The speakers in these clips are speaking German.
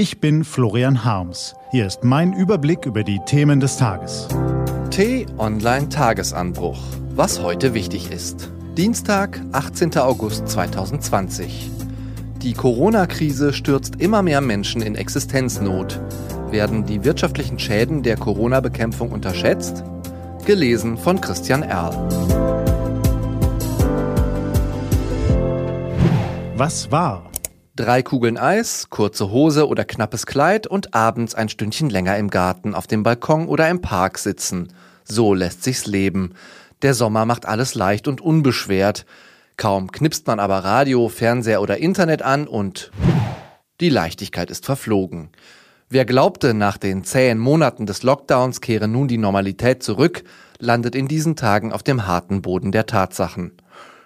Ich bin Florian Harms. Hier ist mein Überblick über die Themen des Tages. T-Online Tagesanbruch. Was heute wichtig ist. Dienstag, 18. August 2020. Die Corona-Krise stürzt immer mehr Menschen in Existenznot. Werden die wirtschaftlichen Schäden der Corona-Bekämpfung unterschätzt? Gelesen von Christian Erl. Was war? Drei Kugeln Eis, kurze Hose oder knappes Kleid und abends ein Stündchen länger im Garten, auf dem Balkon oder im Park sitzen. So lässt sich's leben. Der Sommer macht alles leicht und unbeschwert. Kaum knipst man aber Radio, Fernseher oder Internet an und die Leichtigkeit ist verflogen. Wer glaubte, nach den zähen Monaten des Lockdowns kehre nun die Normalität zurück, landet in diesen Tagen auf dem harten Boden der Tatsachen.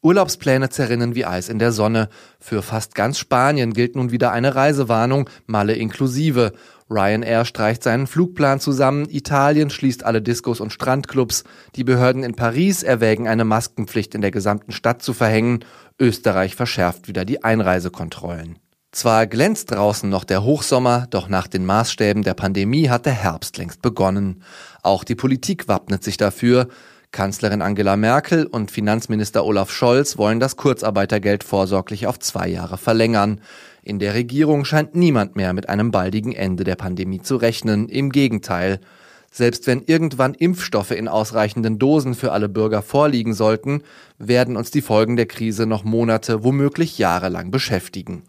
Urlaubspläne zerrinnen wie Eis in der Sonne. Für fast ganz Spanien gilt nun wieder eine Reisewarnung, Malle inklusive. Ryanair streicht seinen Flugplan zusammen, Italien schließt alle Diskos und Strandclubs, die Behörden in Paris erwägen eine Maskenpflicht in der gesamten Stadt zu verhängen, Österreich verschärft wieder die Einreisekontrollen. Zwar glänzt draußen noch der Hochsommer, doch nach den Maßstäben der Pandemie hat der Herbst längst begonnen. Auch die Politik wappnet sich dafür. Kanzlerin Angela Merkel und Finanzminister Olaf Scholz wollen das Kurzarbeitergeld vorsorglich auf zwei Jahre verlängern. In der Regierung scheint niemand mehr mit einem baldigen Ende der Pandemie zu rechnen. Im Gegenteil. Selbst wenn irgendwann Impfstoffe in ausreichenden Dosen für alle Bürger vorliegen sollten, werden uns die Folgen der Krise noch Monate, womöglich jahrelang beschäftigen.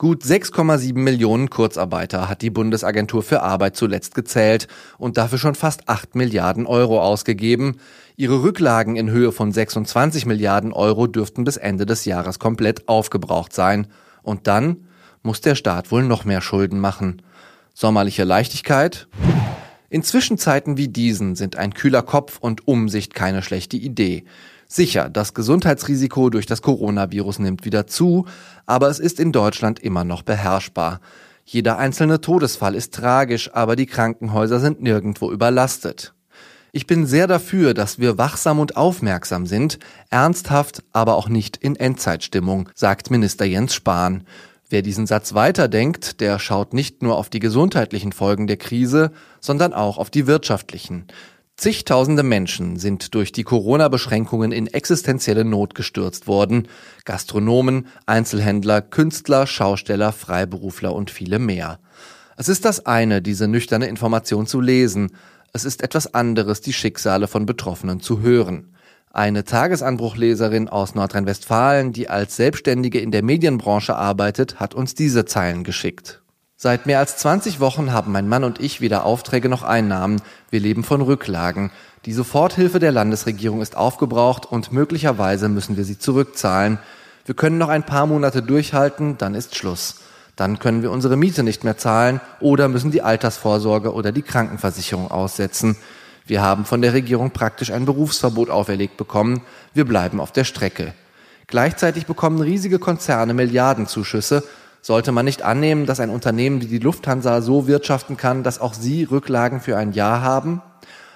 Gut 6,7 Millionen Kurzarbeiter hat die Bundesagentur für Arbeit zuletzt gezählt und dafür schon fast 8 Milliarden Euro ausgegeben. Ihre Rücklagen in Höhe von 26 Milliarden Euro dürften bis Ende des Jahres komplett aufgebraucht sein. Und dann muss der Staat wohl noch mehr Schulden machen. Sommerliche Leichtigkeit? In Zwischenzeiten wie diesen sind ein kühler Kopf und Umsicht keine schlechte Idee. Sicher, das Gesundheitsrisiko durch das Coronavirus nimmt wieder zu, aber es ist in Deutschland immer noch beherrschbar. Jeder einzelne Todesfall ist tragisch, aber die Krankenhäuser sind nirgendwo überlastet. Ich bin sehr dafür, dass wir wachsam und aufmerksam sind, ernsthaft, aber auch nicht in Endzeitstimmung, sagt Minister Jens Spahn. Wer diesen Satz weiterdenkt, der schaut nicht nur auf die gesundheitlichen Folgen der Krise, sondern auch auf die wirtschaftlichen. Zigtausende Menschen sind durch die Corona-Beschränkungen in existenzielle Not gestürzt worden. Gastronomen, Einzelhändler, Künstler, Schausteller, Freiberufler und viele mehr. Es ist das eine, diese nüchterne Information zu lesen. Es ist etwas anderes, die Schicksale von Betroffenen zu hören. Eine Tagesanbruchleserin aus Nordrhein-Westfalen, die als Selbstständige in der Medienbranche arbeitet, hat uns diese Zeilen geschickt. Seit mehr als 20 Wochen haben mein Mann und ich weder Aufträge noch Einnahmen. Wir leben von Rücklagen. Die Soforthilfe der Landesregierung ist aufgebraucht und möglicherweise müssen wir sie zurückzahlen. Wir können noch ein paar Monate durchhalten, dann ist Schluss. Dann können wir unsere Miete nicht mehr zahlen oder müssen die Altersvorsorge oder die Krankenversicherung aussetzen. Wir haben von der Regierung praktisch ein Berufsverbot auferlegt bekommen. Wir bleiben auf der Strecke. Gleichzeitig bekommen riesige Konzerne Milliardenzuschüsse sollte man nicht annehmen, dass ein Unternehmen wie die Lufthansa so wirtschaften kann, dass auch sie Rücklagen für ein Jahr haben?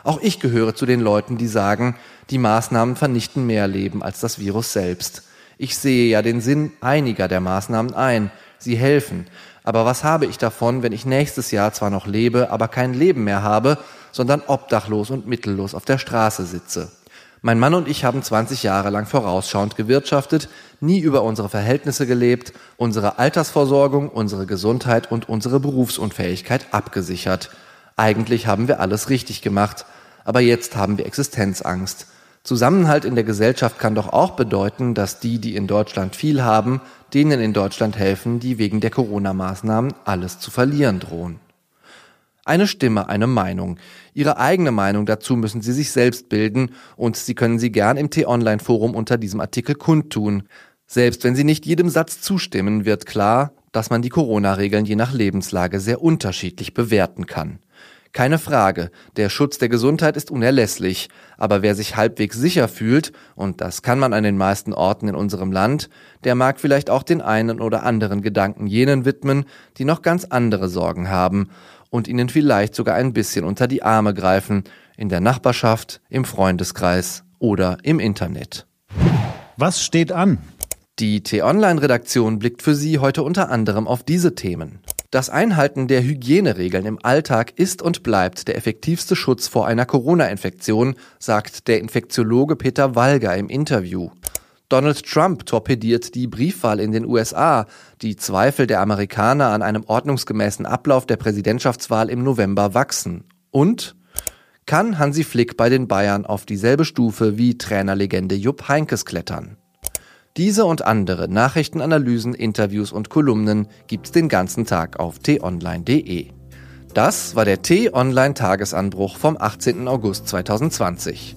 Auch ich gehöre zu den Leuten, die sagen, die Maßnahmen vernichten mehr Leben als das Virus selbst. Ich sehe ja den Sinn einiger der Maßnahmen ein. Sie helfen. Aber was habe ich davon, wenn ich nächstes Jahr zwar noch lebe, aber kein Leben mehr habe, sondern obdachlos und mittellos auf der Straße sitze? Mein Mann und ich haben 20 Jahre lang vorausschauend gewirtschaftet, nie über unsere Verhältnisse gelebt, unsere Altersversorgung, unsere Gesundheit und unsere Berufsunfähigkeit abgesichert. Eigentlich haben wir alles richtig gemacht, aber jetzt haben wir Existenzangst. Zusammenhalt in der Gesellschaft kann doch auch bedeuten, dass die, die in Deutschland viel haben, denen in Deutschland helfen, die wegen der Corona-Maßnahmen alles zu verlieren drohen. Eine Stimme, eine Meinung. Ihre eigene Meinung dazu müssen Sie sich selbst bilden und Sie können sie gern im T-Online-Forum unter diesem Artikel kundtun. Selbst wenn Sie nicht jedem Satz zustimmen, wird klar, dass man die Corona-Regeln je nach Lebenslage sehr unterschiedlich bewerten kann. Keine Frage, der Schutz der Gesundheit ist unerlässlich, aber wer sich halbwegs sicher fühlt, und das kann man an den meisten Orten in unserem Land, der mag vielleicht auch den einen oder anderen Gedanken jenen widmen, die noch ganz andere Sorgen haben und ihnen vielleicht sogar ein bisschen unter die Arme greifen, in der Nachbarschaft, im Freundeskreis oder im Internet. Was steht an? Die T-Online-Redaktion blickt für Sie heute unter anderem auf diese Themen. Das Einhalten der Hygieneregeln im Alltag ist und bleibt der effektivste Schutz vor einer Corona-Infektion, sagt der Infektiologe Peter Walger im Interview. Donald Trump torpediert die Briefwahl in den USA. Die Zweifel der Amerikaner an einem ordnungsgemäßen Ablauf der Präsidentschaftswahl im November wachsen. Und kann Hansi Flick bei den Bayern auf dieselbe Stufe wie Trainerlegende Jupp Heinkes klettern? Diese und andere Nachrichtenanalysen, Interviews und Kolumnen gibt's den ganzen Tag auf t-online.de. Das war der T-Online Tagesanbruch vom 18. August 2020.